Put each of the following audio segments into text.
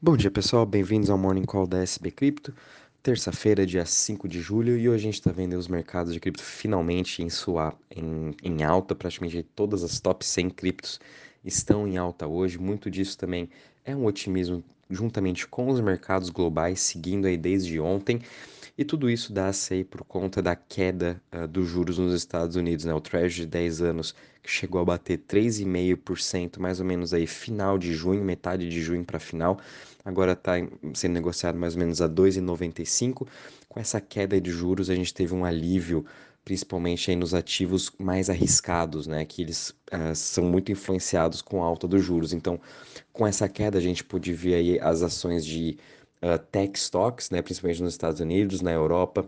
Bom dia pessoal, bem-vindos ao Morning Call da SB Cripto. Terça-feira, dia 5 de julho, e hoje a gente está vendo os mercados de cripto finalmente em, sua, em, em alta. Praticamente todas as top 100 criptos estão em alta hoje. Muito disso também é um otimismo juntamente com os mercados globais, seguindo aí desde ontem. E tudo isso dá-se aí por conta da queda uh, dos juros nos Estados Unidos, né? O Treasury de 10 anos que chegou a bater 3,5% mais ou menos aí final de junho, metade de junho para final, agora está sendo negociado mais ou menos a 2,95. Com essa queda de juros, a gente teve um alívio principalmente aí nos ativos mais arriscados, né, que eles uh, são muito influenciados com a alta dos juros. Então, com essa queda, a gente pôde ver aí as ações de uh, tech stocks, né, principalmente nos Estados Unidos, na Europa,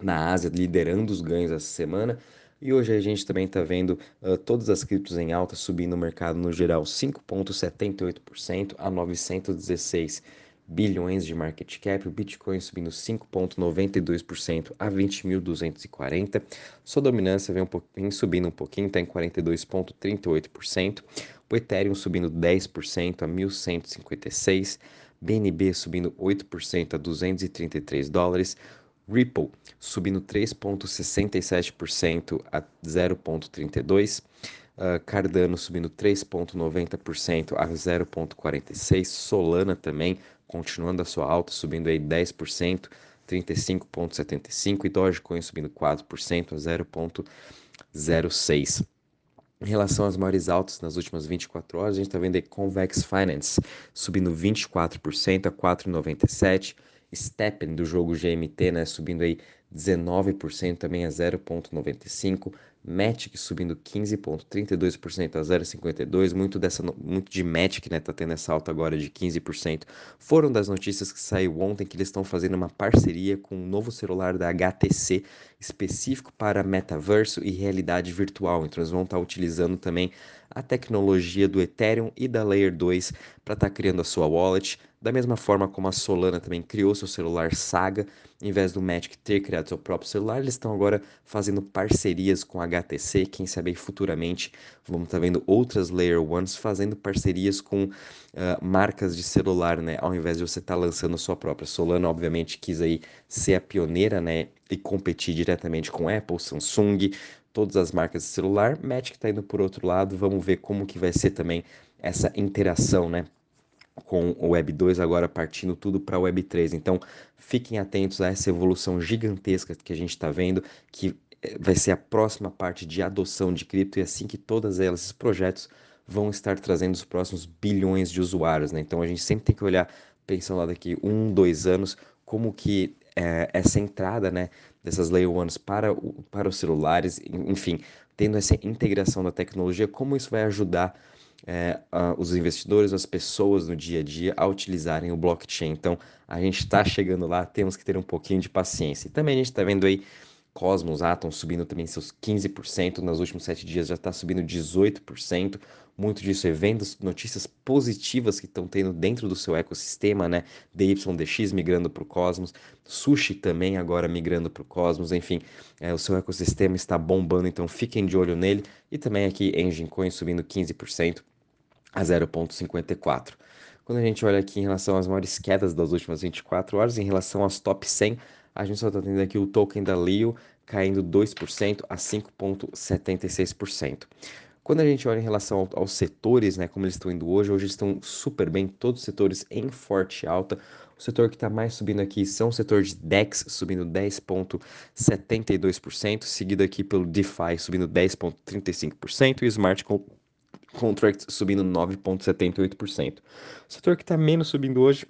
na Ásia, liderando os ganhos essa semana. E hoje a gente também está vendo uh, todas as criptos em alta subindo no mercado no geral 5,78% a 916 bilhões de market cap, o Bitcoin subindo 5,92% a 20.240. Sua dominância vem, um vem subindo um pouquinho, está em 42,38%. O Ethereum subindo 10% a 1.156. BNB subindo 8% a 233 dólares, Ripple subindo 3,67% a 0,32, uh, Cardano subindo 3,90% a 0,46, Solana também continuando a sua alta, subindo aí 10%, 35,75 e Dogecoin subindo 4% a 0,06. Em relação às maiores altas nas últimas 24 horas, a gente está vendo aí Convex Finance subindo 24% a 4,97%. Steppen do jogo GMT, né, subindo aí 19% também a 0,95%. Matic subindo 15,32% a 0,52%. Muito, dessa, muito de Matic, né, tá tendo essa alta agora de 15%. Foram das notícias que saiu ontem que eles estão fazendo uma parceria com um novo celular da HTC específico para metaverso e realidade virtual. Então eles vão estar tá utilizando também a tecnologia do Ethereum e da Layer 2 para estar tá criando a sua wallet. Da mesma forma como a Solana também criou seu celular Saga, em vez do Magic ter criado seu próprio celular, eles estão agora fazendo parcerias com a HTC. Quem sabe futuramente vamos estar tá vendo outras Layer Ones fazendo parcerias com uh, marcas de celular, né? Ao invés de você estar tá lançando sua própria. Solana, obviamente, quis aí ser a pioneira, né? E competir diretamente com Apple, Samsung, todas as marcas de celular. Magic está indo por outro lado. Vamos ver como que vai ser também essa interação, né? Com o Web 2 agora partindo tudo para o Web 3. Então, fiquem atentos a essa evolução gigantesca que a gente está vendo, que eh, vai ser a próxima parte de adoção de cripto e assim que todas elas, esses projetos vão estar trazendo os próximos bilhões de usuários, né? Então a gente sempre tem que olhar, pensando lá daqui um, dois anos, como que é, essa entrada, né, dessas Layer Ones para, o, para os celulares, enfim, tendo essa integração da tecnologia, como isso vai ajudar é, os investidores, as pessoas no dia a dia a utilizarem o blockchain. Então, a gente está chegando lá, temos que ter um pouquinho de paciência. E também a gente está vendo aí Cosmos, Atom subindo também seus 15%, nos últimos sete dias já está subindo 18%. Muito disso é vendo notícias positivas que estão tendo dentro do seu ecossistema, né? DYDX migrando para o Cosmos, Sushi também agora migrando para o Cosmos, enfim, é, o seu ecossistema está bombando, então fiquem de olho nele. E também aqui Engine Coin subindo 15% a 0,54. Quando a gente olha aqui em relação às maiores quedas das últimas 24 horas, em relação aos top 100, a gente só está tendo aqui o token da Leo caindo 2% a 5,76%. Quando a gente olha em relação ao, aos setores, né, como eles estão indo hoje, hoje estão super bem, todos os setores em forte alta. O setor que está mais subindo aqui são o setor de DEX, subindo 10,72%, seguido aqui pelo DeFi, subindo 10,35%, e Smart Contracts subindo 9,78%. O setor que está menos subindo hoje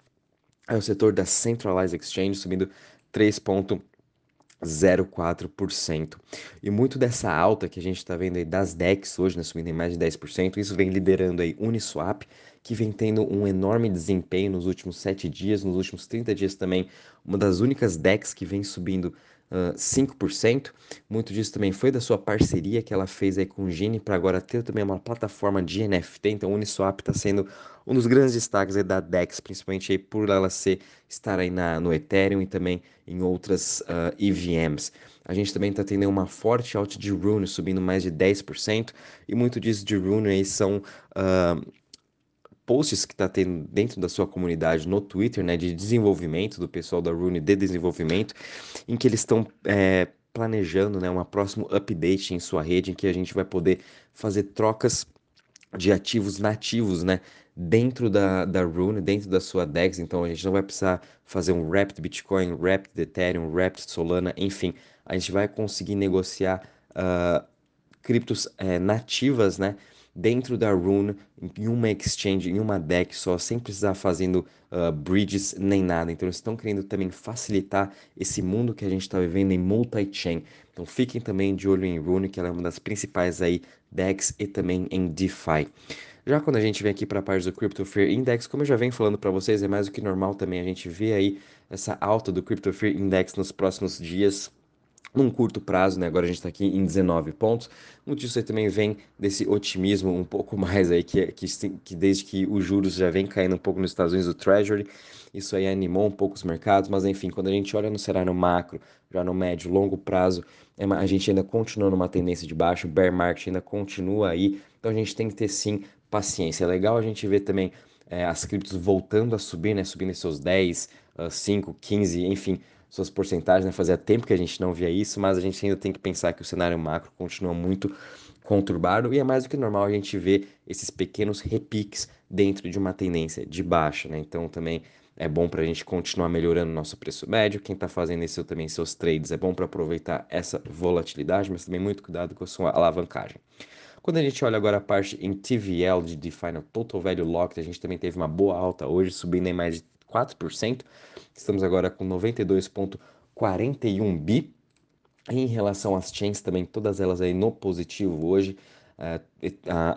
é o setor da Centralized Exchange, subindo 3,04%. E muito dessa alta que a gente está vendo aí das DEX hoje, né, subindo em mais de 10%, isso vem liderando aí Uniswap, que vem tendo um enorme desempenho nos últimos 7 dias, nos últimos 30 dias também, uma das únicas DEX que vem subindo uh, 5%. Muito disso também foi da sua parceria que ela fez aí com o Gini para agora ter também uma plataforma de NFT. Então, o Uniswap está sendo um dos grandes destaques da DEX, principalmente aí por ela ser, estar aí na, no Ethereum e também em outras uh, EVMs. A gente também está tendo uma forte alta de Rune, subindo mais de 10%, e muito disso de Rune aí são uh, posts que está tendo dentro da sua comunidade no Twitter, né, de desenvolvimento do pessoal da Rune de desenvolvimento, em que eles estão é, planejando, né, um próximo update em sua rede, em que a gente vai poder fazer trocas de ativos nativos, né, dentro da, da Rune, dentro da sua DEX, então a gente não vai precisar fazer um Wrapped Bitcoin, Wrapped Ethereum, Wrapped Solana, enfim, a gente vai conseguir negociar uh, criptos é, nativas, né, dentro da Rune, em uma exchange, em uma deck só, sem precisar fazendo uh, bridges nem nada. Então eles estão querendo também facilitar esse mundo que a gente está vivendo em multi-chain. Então fiquem também de olho em Rune, que ela é uma das principais aí decks e também em DeFi. Já quando a gente vem aqui para a parte do Crypto Fear Index, como eu já venho falando para vocês, é mais do que normal também a gente vê aí essa alta do Crypto Fear Index nos próximos dias num curto prazo, né? Agora a gente está aqui em 19 pontos. Muito disso aí também vem desse otimismo um pouco mais aí, que, que, que desde que os juros já vem caindo um pouco nos Estados Unidos, o Treasury, isso aí animou um pouco os mercados, mas enfim, quando a gente olha no cenário macro, já no médio, longo prazo, é a gente ainda continua numa tendência de baixo, o bear market ainda continua aí, então a gente tem que ter sim paciência. É legal a gente ver também é, as criptos voltando a subir, né? Subindo seus 10, uh, 5, 15, enfim, suas porcentagens, né? Fazia tempo que a gente não via isso, mas a gente ainda tem que pensar que o cenário macro continua muito conturbado e é mais do que normal a gente ver esses pequenos repiques dentro de uma tendência de baixa, né? Então também é bom para a gente continuar melhorando nosso preço médio. Quem está fazendo isso também seus trades é bom para aproveitar essa volatilidade, mas também muito cuidado com a sua alavancagem. Quando a gente olha agora a parte em TVL de Define Total Value Locked, a gente também teve uma boa alta hoje, subindo em mais de 4%. Estamos agora com 92,41 bi. Em relação às chains também, todas elas aí no positivo hoje. Uh,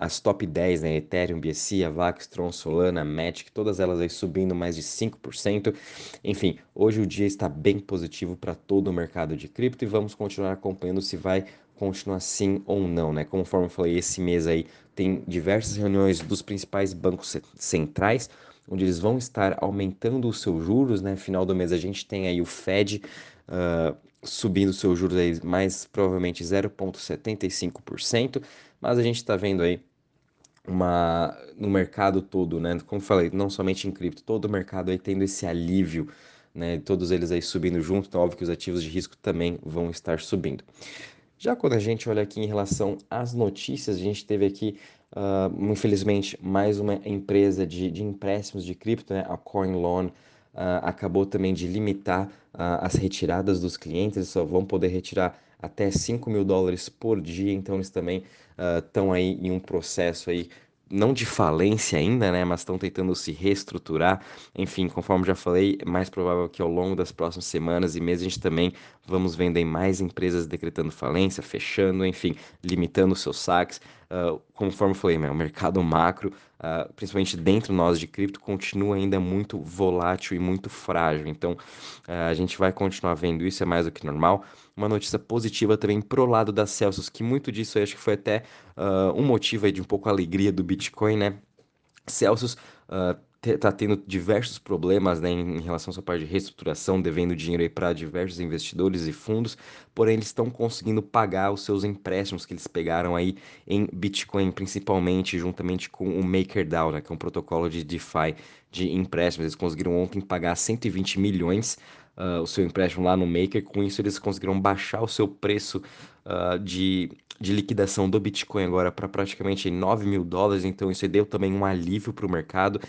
as top 10, né? Ethereum, BSC, Avax, Tron, Solana, Matic, todas elas aí subindo mais de 5%. Enfim, hoje o dia está bem positivo para todo o mercado de cripto e vamos continuar acompanhando se vai continuar assim ou não, né? Conforme eu falei, esse mês aí tem diversas reuniões dos principais bancos centrais, onde eles vão estar aumentando os seus juros, né? Final do mês a gente tem aí o Fed uh, subindo seus juros aí mais provavelmente 0,75%, mas a gente está vendo aí uma no mercado todo, né? Como falei, não somente em cripto, todo o mercado aí tendo esse alívio, né? Todos eles aí subindo junto, então óbvio que os ativos de risco também vão estar subindo. Já quando a gente olha aqui em relação às notícias, a gente teve aqui Uh, infelizmente, mais uma empresa de, de empréstimos de cripto, né, a CoinLoan, uh, acabou também de limitar uh, as retiradas dos clientes, eles só vão poder retirar até 5 mil dólares por dia, então eles também estão aí em um processo aí não de falência ainda, né, mas estão tentando se reestruturar. Enfim, conforme já falei, é mais provável que ao longo das próximas semanas e meses a gente também vamos vendo mais empresas decretando falência, fechando, enfim, limitando seus saques. Uh, conforme eu falei, né, o mercado macro, uh, principalmente dentro nós de cripto, continua ainda muito volátil e muito frágil. Então, uh, a gente vai continuar vendo isso, é mais do que normal uma notícia positiva também pro lado da Celsius, que muito disso eu acho que foi até um motivo aí de um pouco a alegria do Bitcoin, né? Celsius uh, está tendo diversos problemas né, em, relação à sua parte de reestruturação, devendo dinheiro para diversos investidores e fundos, porém eles estão conseguindo pagar os seus empréstimos que eles pegaram aí em Bitcoin, principalmente juntamente com o MakerDAO, né, que é um protocolo de DeFi de empréstimos. Eles conseguiram ontem pagar 120 milhões uh, o seu empréstimo lá no Maker. Com isso, eles conseguiram baixar o seu preço uh, de, de liquidação do Bitcoin agora para praticamente 9 mil dólares. Então, isso deu também um alívio para o mercado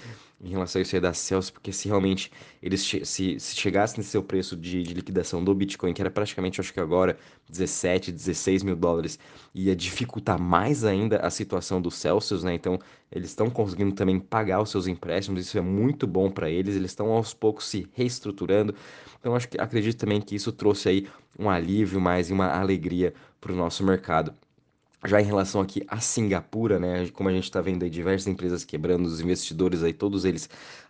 em relação a isso aí da Celsius, porque se realmente eles se, se chegassem nesse seu preço de, de, liquidação do Bitcoin, que era praticamente, acho que agora, 17, 16 mil dólares, ia dificultar mais ainda a situação do Celsius, né? Então, eles estão conseguindo também pagar os seus empréstimos, isso é muito bom para eles, eles estão aos poucos se reestruturando. Então, acho que acredito também que isso trouxe aí um alívio mais e uma alegria para o nosso mercado. Já em relação aqui a Singapura, né, como a gente está vendo aí diversas empresas quebrando, os investidores aí, todos eles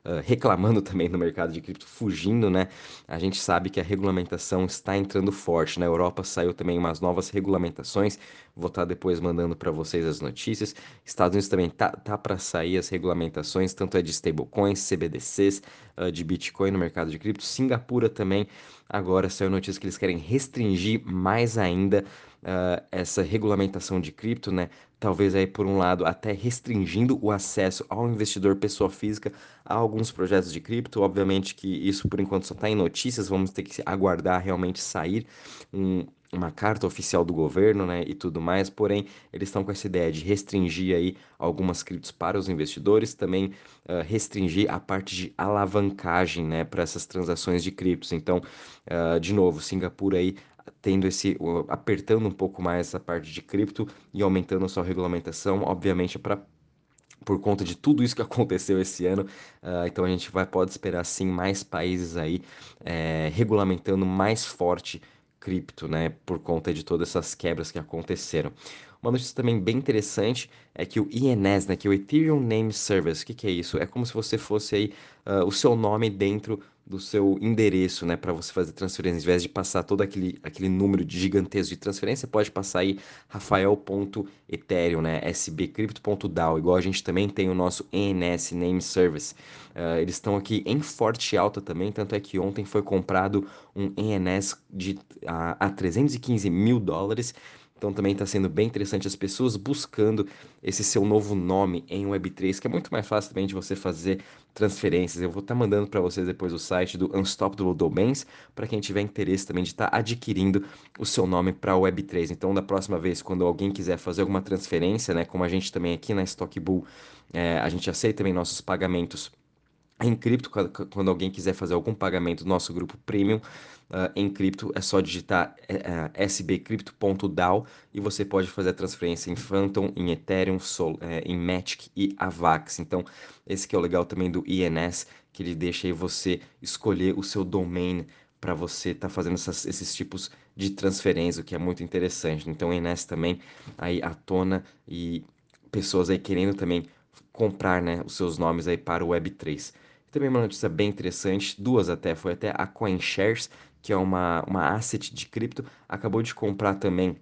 uh, reclamando também no mercado de cripto, fugindo, né, a gente sabe que a regulamentação está entrando forte. Na Europa saiu também umas novas regulamentações, vou estar tá depois mandando para vocês as notícias. Estados Unidos também tá, tá para sair as regulamentações, tanto é de stablecoins, CBDCs, uh, de Bitcoin no mercado de cripto. Singapura também, agora saiu notícia que eles querem restringir mais ainda uh, essa regulamentação de cripto, né? talvez aí por um lado até restringindo o acesso ao investidor pessoa física a alguns projetos de cripto. Obviamente que isso por enquanto só está em notícias, vamos ter que aguardar realmente sair um, uma carta oficial do governo, né, e tudo mais, porém, eles estão com essa ideia de restringir aí algumas criptos para os investidores, também uh, restringir a parte de alavancagem, né, para essas transações de criptos. Então, uh, de novo, Singapura aí tendo esse apertando um pouco mais essa parte de cripto e aumentando a sua regulamentação, obviamente para por conta de tudo isso que aconteceu esse ano. Uh, então a gente vai pode esperar sim mais países aí é, regulamentando mais forte cripto, né, por conta de todas essas quebras que aconteceram. Uma notícia também bem interessante é que o INS, né, que é o Ethereum Name Service, o que, que é isso? É como se você fosse aí uh, o seu nome dentro do seu endereço, né, para você fazer transferência. Ao invés de passar todo aquele, aquele número de gigantesco de transferência, pode passar aí rafael.ethereum, né, sbcrypto.dao, igual a gente também tem o nosso ENS Name Service. Uh, eles estão aqui em forte alta também, tanto é que ontem foi comprado um ENS de, a, a 315 mil dólares, então também está sendo bem interessante as pessoas buscando esse seu novo nome em Web3, que é muito mais fácil também de você fazer transferências. Eu vou estar tá mandando para vocês depois o site do Unstoppable Domains, para quem tiver interesse também de estar tá adquirindo o seu nome para Web3. Então, da próxima vez, quando alguém quiser fazer alguma transferência, né, como a gente também aqui na Stockbull, é, a gente aceita também nossos pagamentos em cripto, quando alguém quiser fazer algum pagamento do nosso grupo premium uh, em cripto, é só digitar uh, é, sbcrypto.dao e você pode fazer a transferência em Phantom, em Ethereum, Sol, uh, em Matic e Avax. Então, esse que é o legal também do INS, que ele deixa aí você escolher o seu domain para você estar tá fazendo essas, esses tipos de transferência, o que é muito interessante. Então, o INS também aí à tona e pessoas aí querendo também comprar né, os seus nomes aí para o Web3. Também uma notícia bem interessante, duas até, foi até a CoinShares, que é uma, uma asset de cripto, acabou de comprar também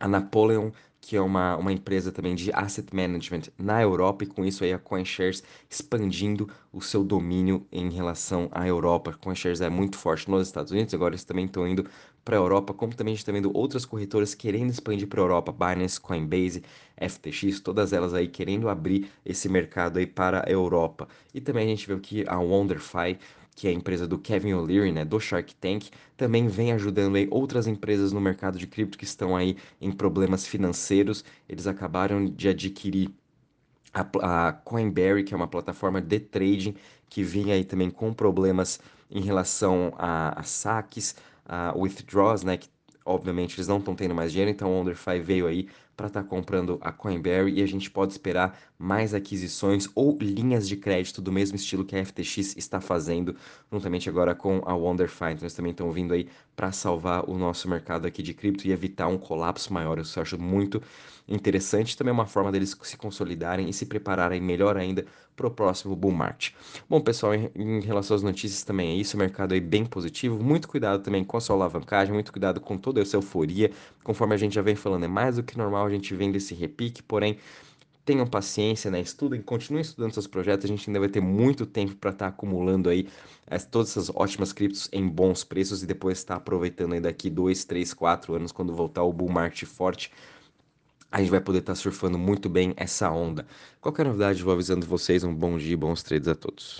a Napoleon, que é uma, uma empresa também de asset management na Europa, e com isso aí a CoinShares expandindo o seu domínio em relação à Europa. A CoinShares é muito forte nos Estados Unidos, agora eles também estão indo para a Europa, como também a gente está vendo outras corretoras querendo expandir para a Europa, Binance, Coinbase, FTX, todas elas aí querendo abrir esse mercado aí para a Europa. E também a gente viu que a WonderFi que é a empresa do Kevin O'Leary, né, do Shark Tank, também vem ajudando aí outras empresas no mercado de cripto que estão aí em problemas financeiros. Eles acabaram de adquirir a, a Coinberry, que é uma plataforma de trading que vinha aí também com problemas em relação a, a saques, a withdraws, né, que obviamente eles não estão tendo mais dinheiro, então o WonderFi veio aí para estar tá comprando a Coinberry e a gente pode esperar mais aquisições ou linhas de crédito do mesmo estilo que a FTX está fazendo, juntamente agora com a WonderFi. Então eles também estão vindo aí para salvar o nosso mercado aqui de cripto e evitar um colapso maior. Isso eu acho muito interessante. Também é uma forma deles se consolidarem e se prepararem melhor ainda para o próximo bull market. Bom, pessoal, em, relação às notícias também é isso, o mercado aí bem positivo, muito cuidado também com a sua alavancagem, muito cuidado com toda essa euforia, conforme a gente já vem falando, é mais do que normal a gente vendo esse repique, porém tenham paciência, né? Estudem, continuem estudando seus projetos. A gente ainda vai ter muito tempo para estar tá acumulando aí as, todas essas ótimas criptos em bons preços e depois estar tá aproveitando aí daqui 2, 3, 4 anos, quando voltar o bull market forte. A gente vai poder estar tá surfando muito bem essa onda. Qualquer novidade, vou avisando vocês. Um bom dia bons trades a todos.